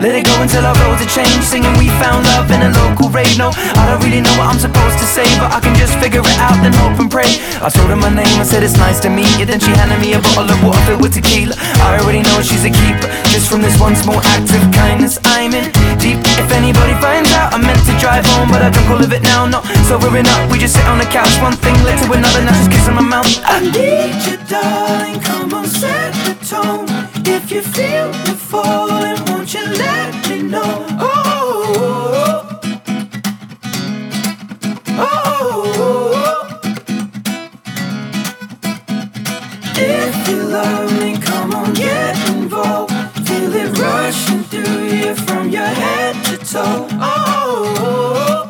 Let it go until our roads are changed. Singing we found love in a local rave. No, I don't really know what I'm supposed to say But I can just figure it out then hope and pray. I told her my name, I said it's nice to meet you. Then she handed me a bottle of water filled with tequila. I already know she's a keeper Just from this one small act of kindness. I'm in deep. If anybody finds out I'm meant to drive home But I drunk all of it now. Not sobering up, we just sit on the couch. One thing led to another, now just kissing my mouth. I need you darling, come on set the tone If you feel me falling, won't you let me know Oh, oh, oh. If you love me, come on, get involved. Feel it rushing through you from your head to toe. Oh, oh, oh.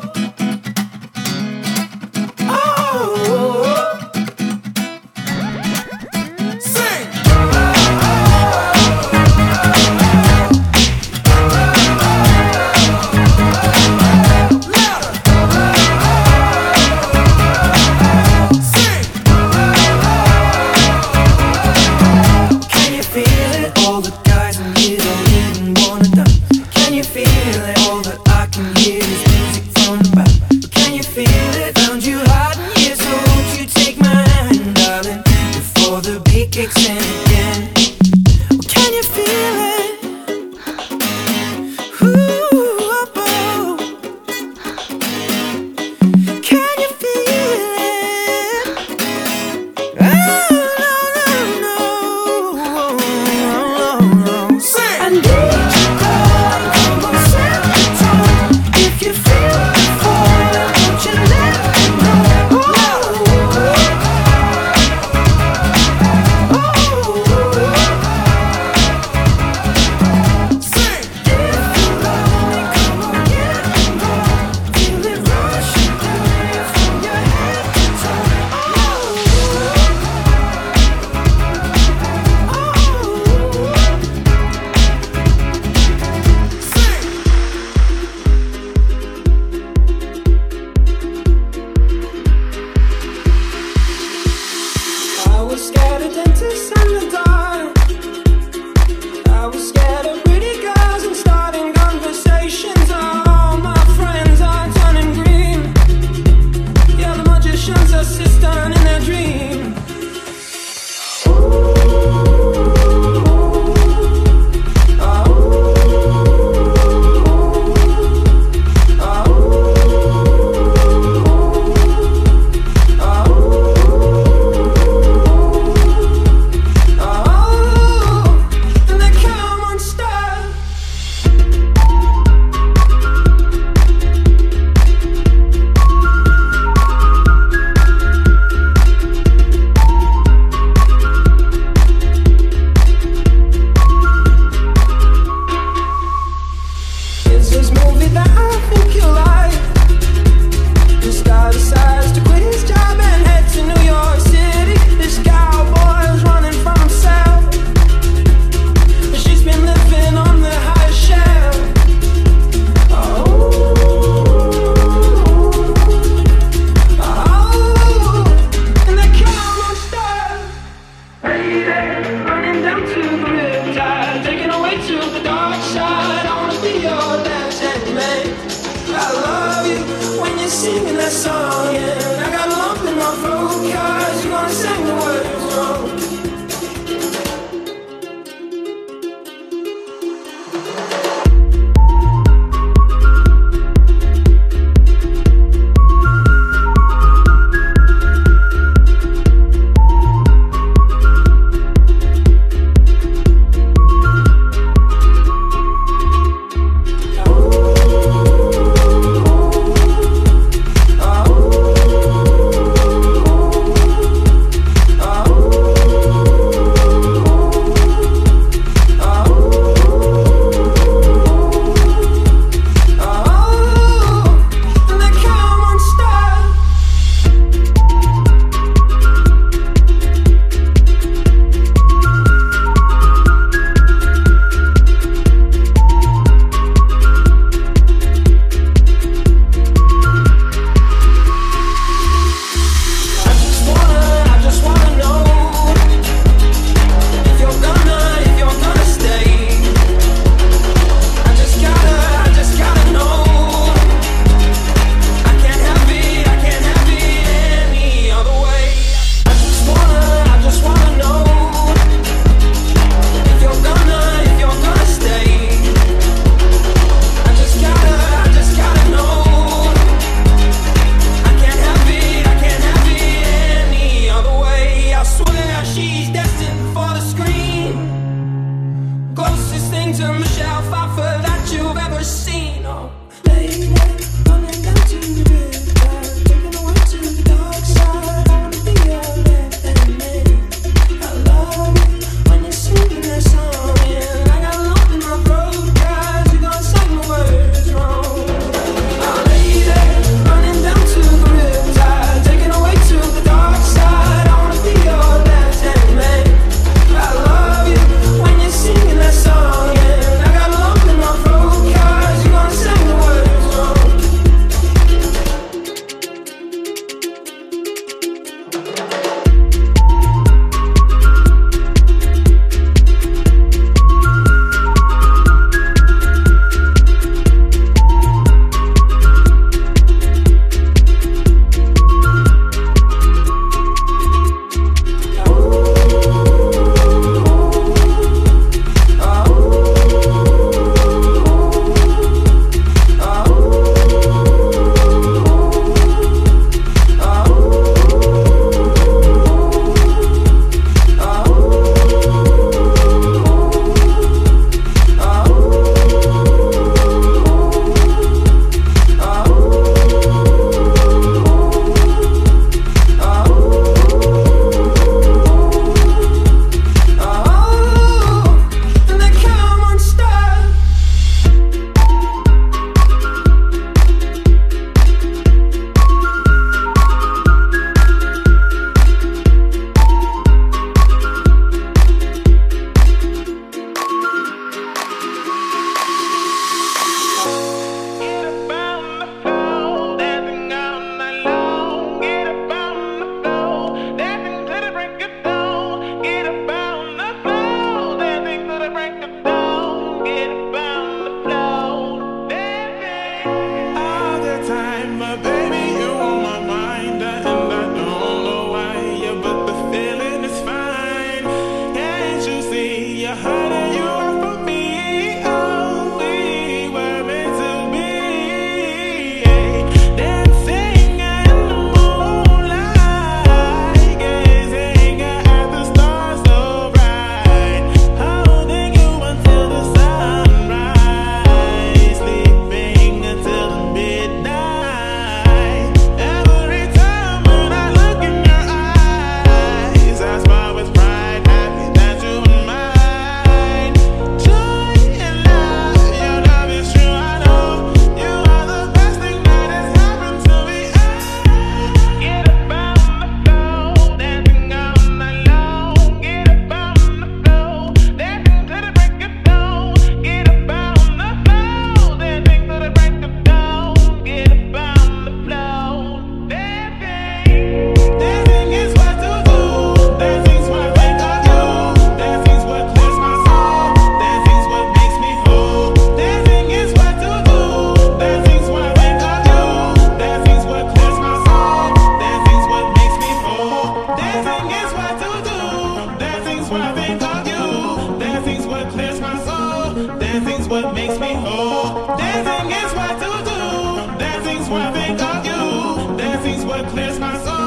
I think of you. Dancing's what clears my soul.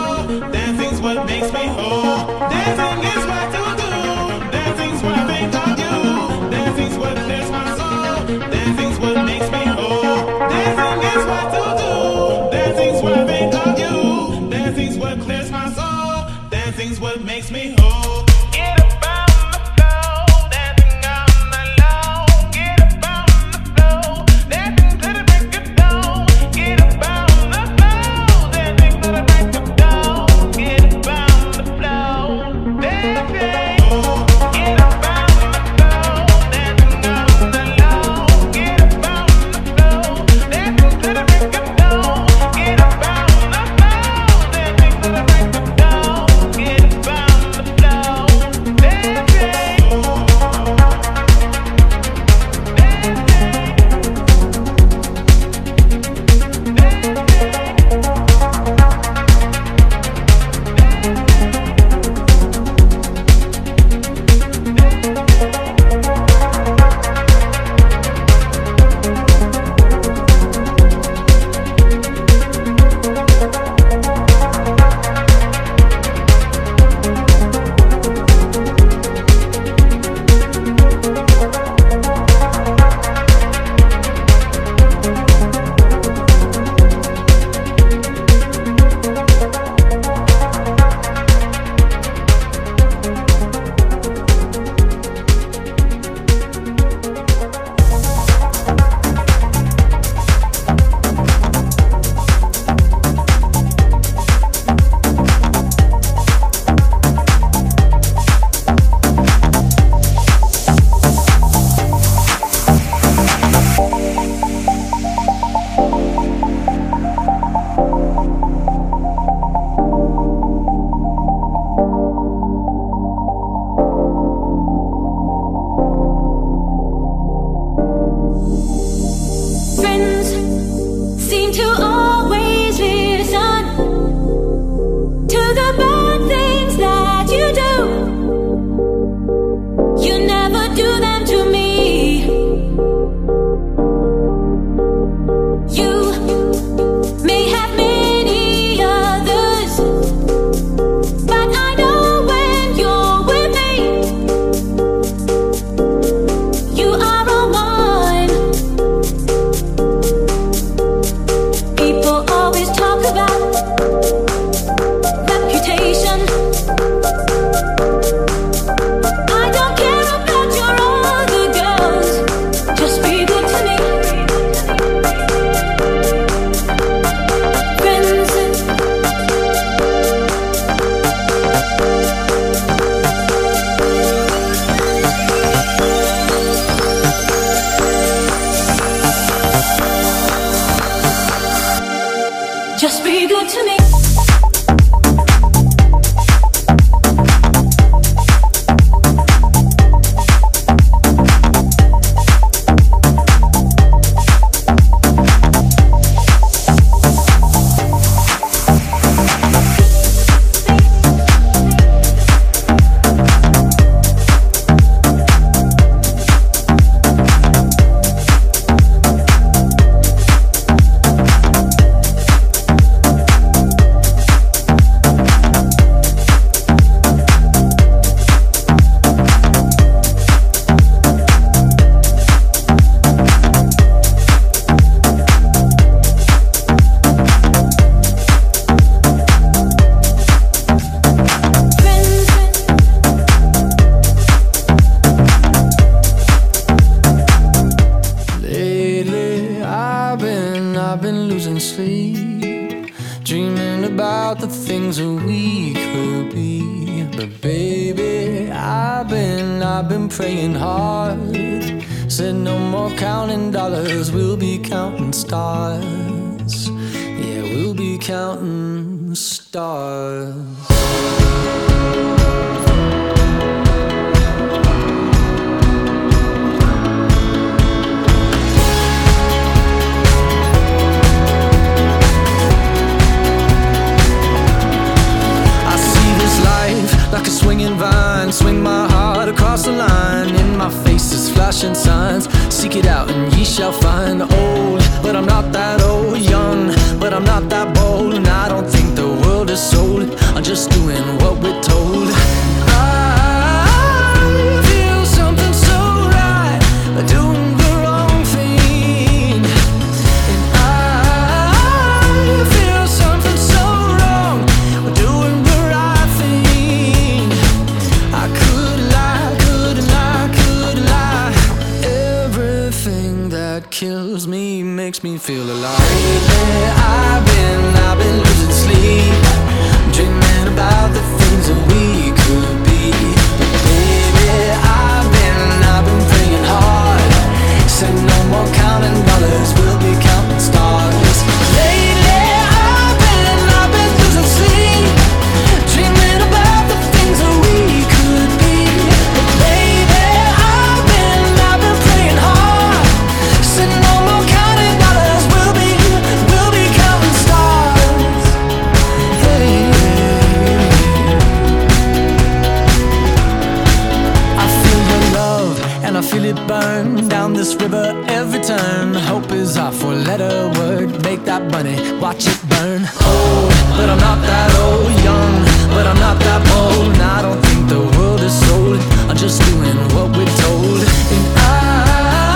was our four-letter word Make that money, watch it burn. Old, but I'm not that old Young, but I'm not that bold. And I don't think the world is sold I'm just doing what we're told. And I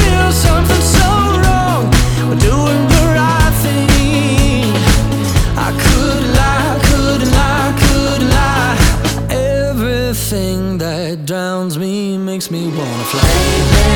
feel something so wrong We're doing the right thing. I could lie, could lie, could lie. Everything that drowns me makes me wanna fly.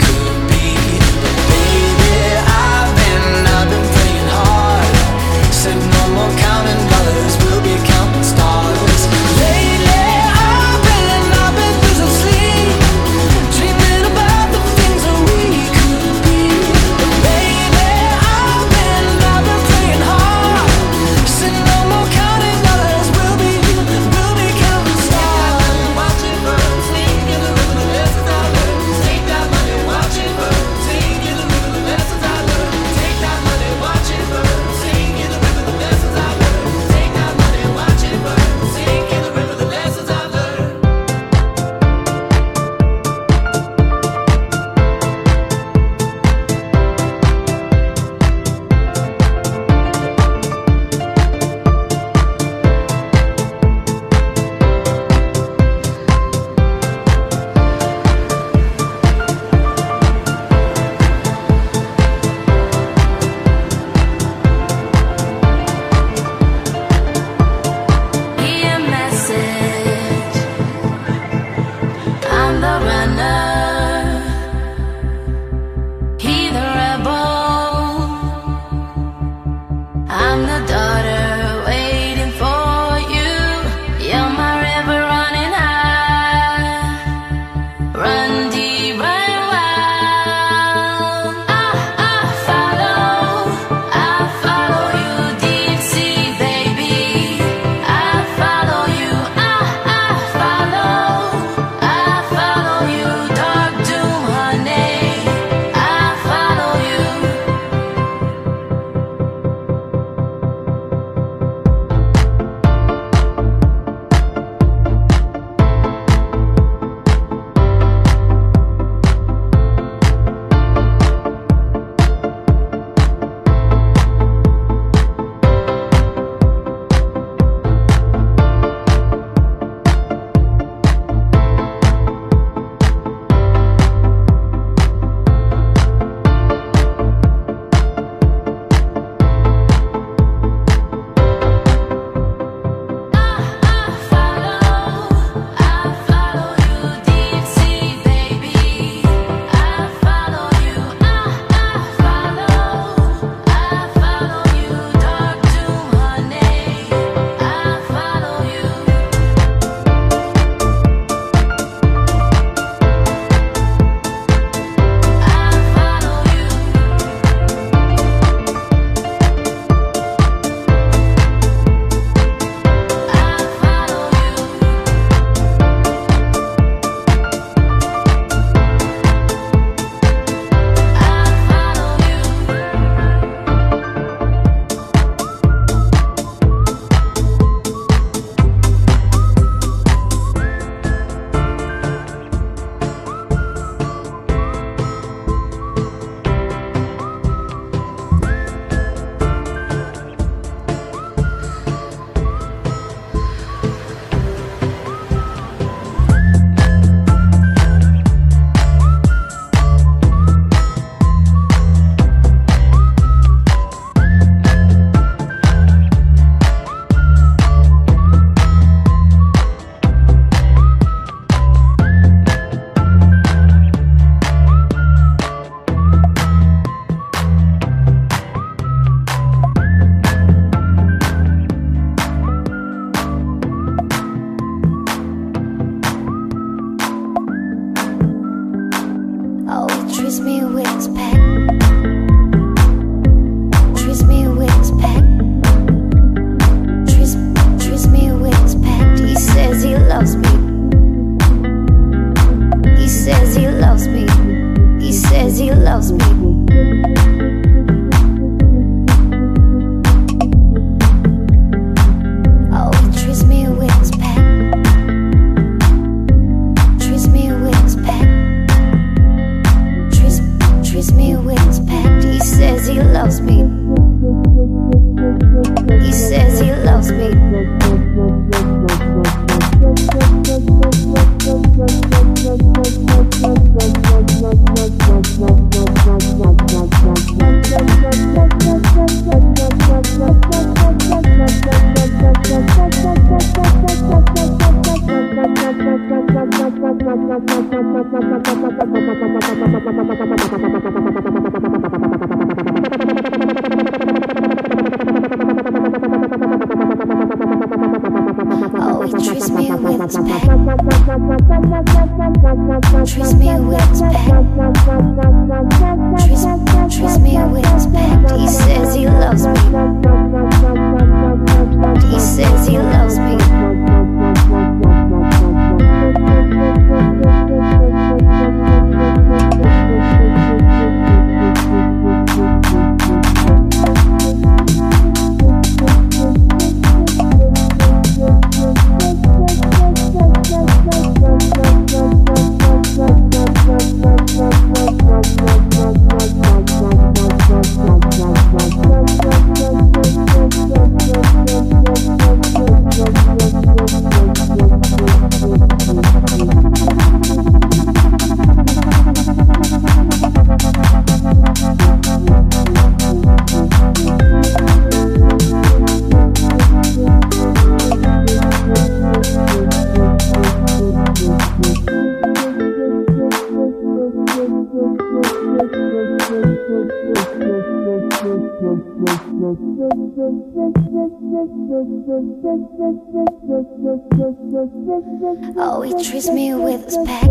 Oh, he treats me with respect.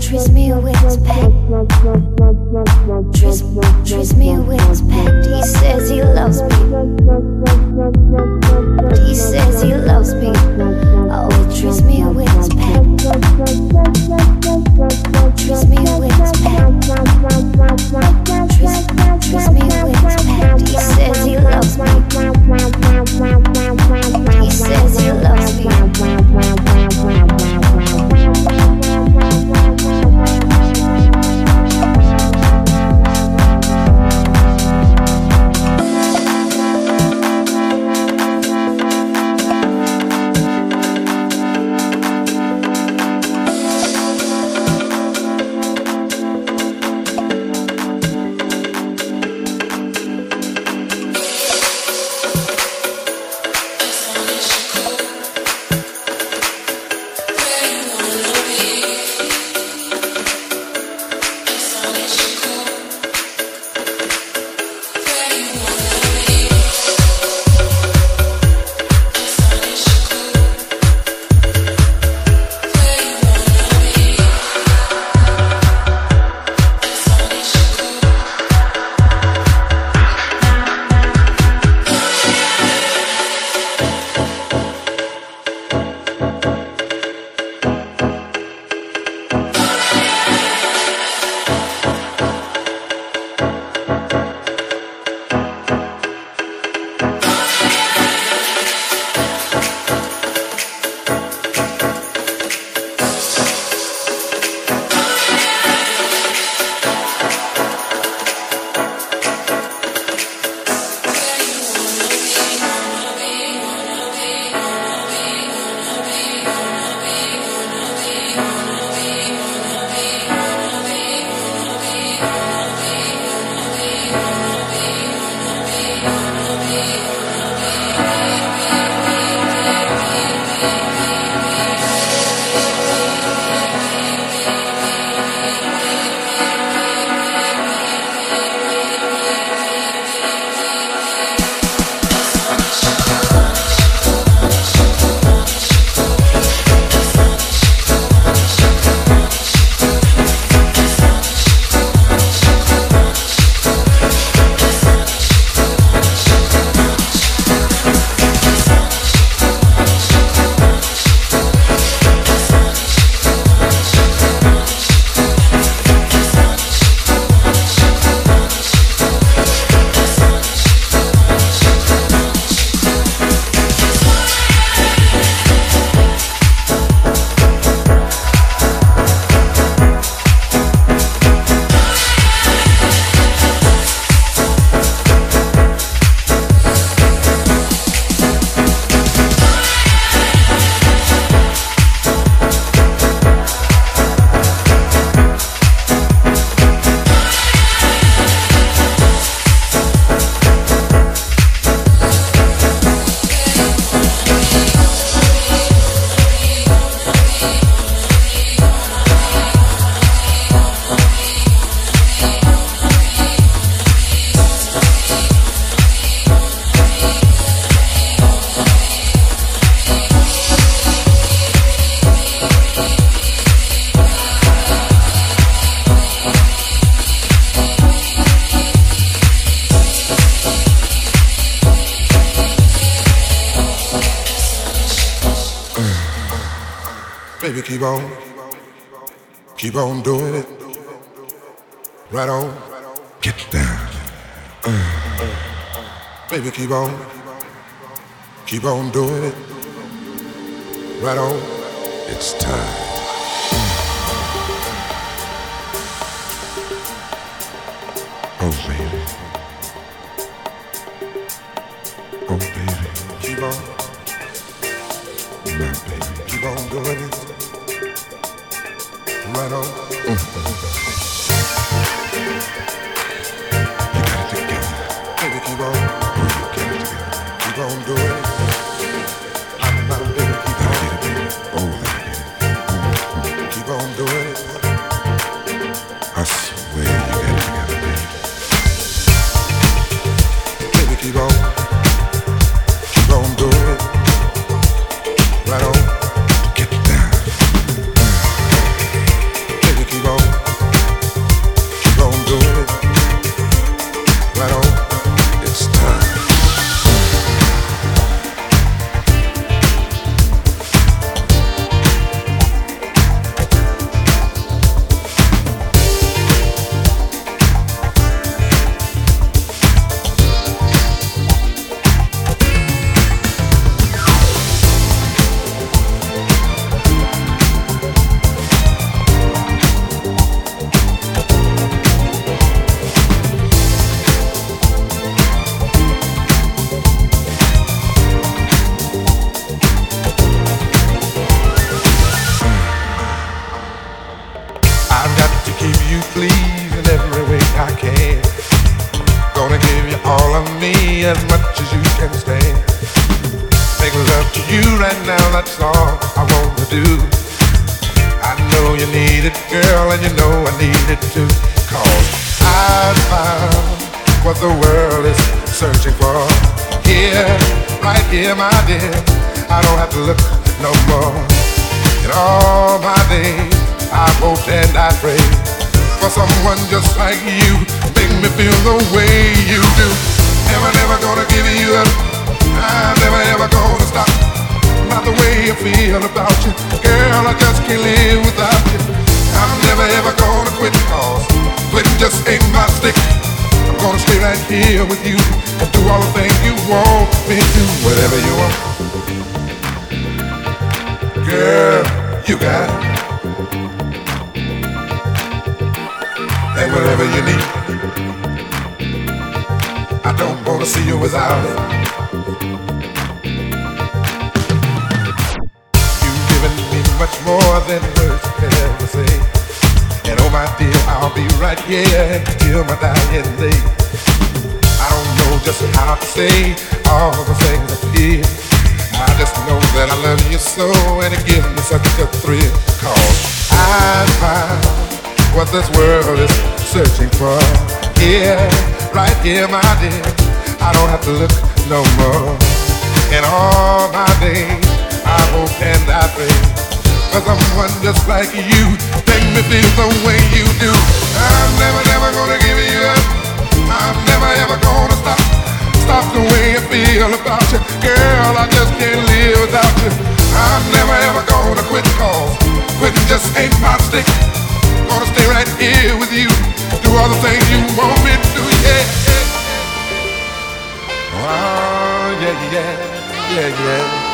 Treats me with his pet. Treats, treats me with his pet. He says he loves me. He says he loves me. Oh, he treats me with his He says he loves me. Keep on, keep on doing it. Right on, it's time. Oh, baby. Oh, baby. Keep on. My baby. Keep on doing it. Right on. You I need it too. Cause I found what the world is searching for. Here, right here, my dear. I don't have to look no more. In all my days, I hoped and I prayed for someone just like you. Make me feel the way you do. Never, never gonna give you up. I'm never, ever gonna stop. Not the way I feel about you. Girl, I just can't live without you. I'm never, ever gonna quit cause quitting just ain't my stick. I'm gonna stay right here with you and do all the things you want me to. Whatever you want. Girl, you got it. And whatever you need, I don't wanna see you without it. Much more than words. And my dear, I'll be right here till my dying day. I don't know just how to say all the things I feel. I just know that I love you so and it gives me such a thrill. Cause I found what this world is searching for. Here, right here, my dear. I don't have to look no more. In all my days, I hope and I pray for someone just like you. Make me feel the way you do. I'm never, never gonna give you up. I'm never ever gonna stop. Stop the way I feel about you. Girl, I just can't live without you. I'm never ever gonna quit cause quitting just ain't my stick. Gonna stay right here with you. Do all the things you want me to, yeah. Oh, yeah, yeah, yeah, yeah,